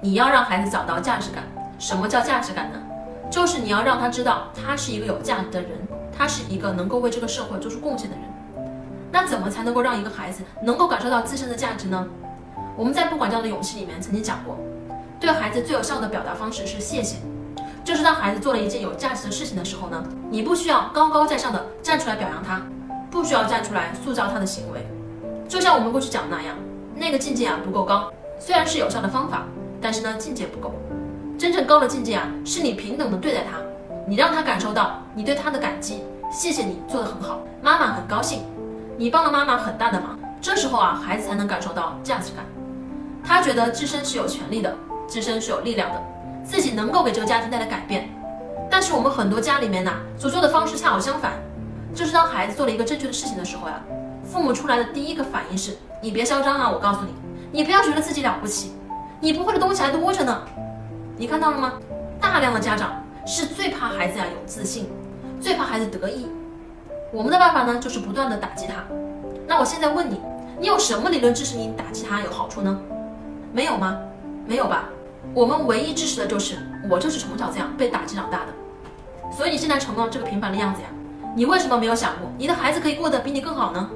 你要让孩子找到价值感。什么叫价值感呢？就是你要让他知道他是一个有价值的人，他是一个能够为这个社会做出贡献的人。那怎么才能够让一个孩子能够感受到自身的价值呢？我们在不管教的勇气里面曾经讲过，对孩子最有效的表达方式是谢谢。就是当孩子做了一件有价值的事情的时候呢，你不需要高高在上的站出来表扬他，不需要站出来塑造他的行为。就像我们过去讲的那样，那个境界啊不够高，虽然是有效的方法，但是呢境界不够。真正高的境界啊，是你平等的对待他，你让他感受到你对他的感激，谢谢你做的很好，妈妈很高兴，你帮了妈妈很大的忙。这时候啊，孩子才能感受到价值感，他觉得自身是有权利的，自身是有力量的。自己能够给这个家庭带来改变，但是我们很多家里面呐，所做的方式恰好相反，就是当孩子做了一个正确的事情的时候呀，父母出来的第一个反应是：你别嚣张啊！我告诉你，你不要觉得自己了不起，你不会的东西还多着呢。你看到了吗？大量的家长是最怕孩子呀有自信，最怕孩子得意。我们的办法呢，就是不断的打击他。那我现在问你，你有什么理论支持你打击他有好处呢？没有吗？没有吧？我们唯一支持的就是我就是从小这样被打击长大的，所以你现在成了这个平凡的样子呀。你为什么没有想过你的孩子可以过得比你更好呢？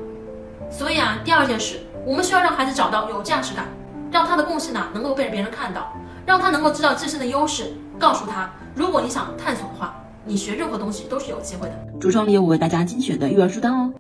所以啊，第二件事，我们需要让孩子找到有价值感，让他的共性呢能够被别人看到，让他能够知道自身的优势。告诉他，如果你想探索的话，你学任何东西都是有机会的。橱窗里有我为大家精选的育儿书单哦。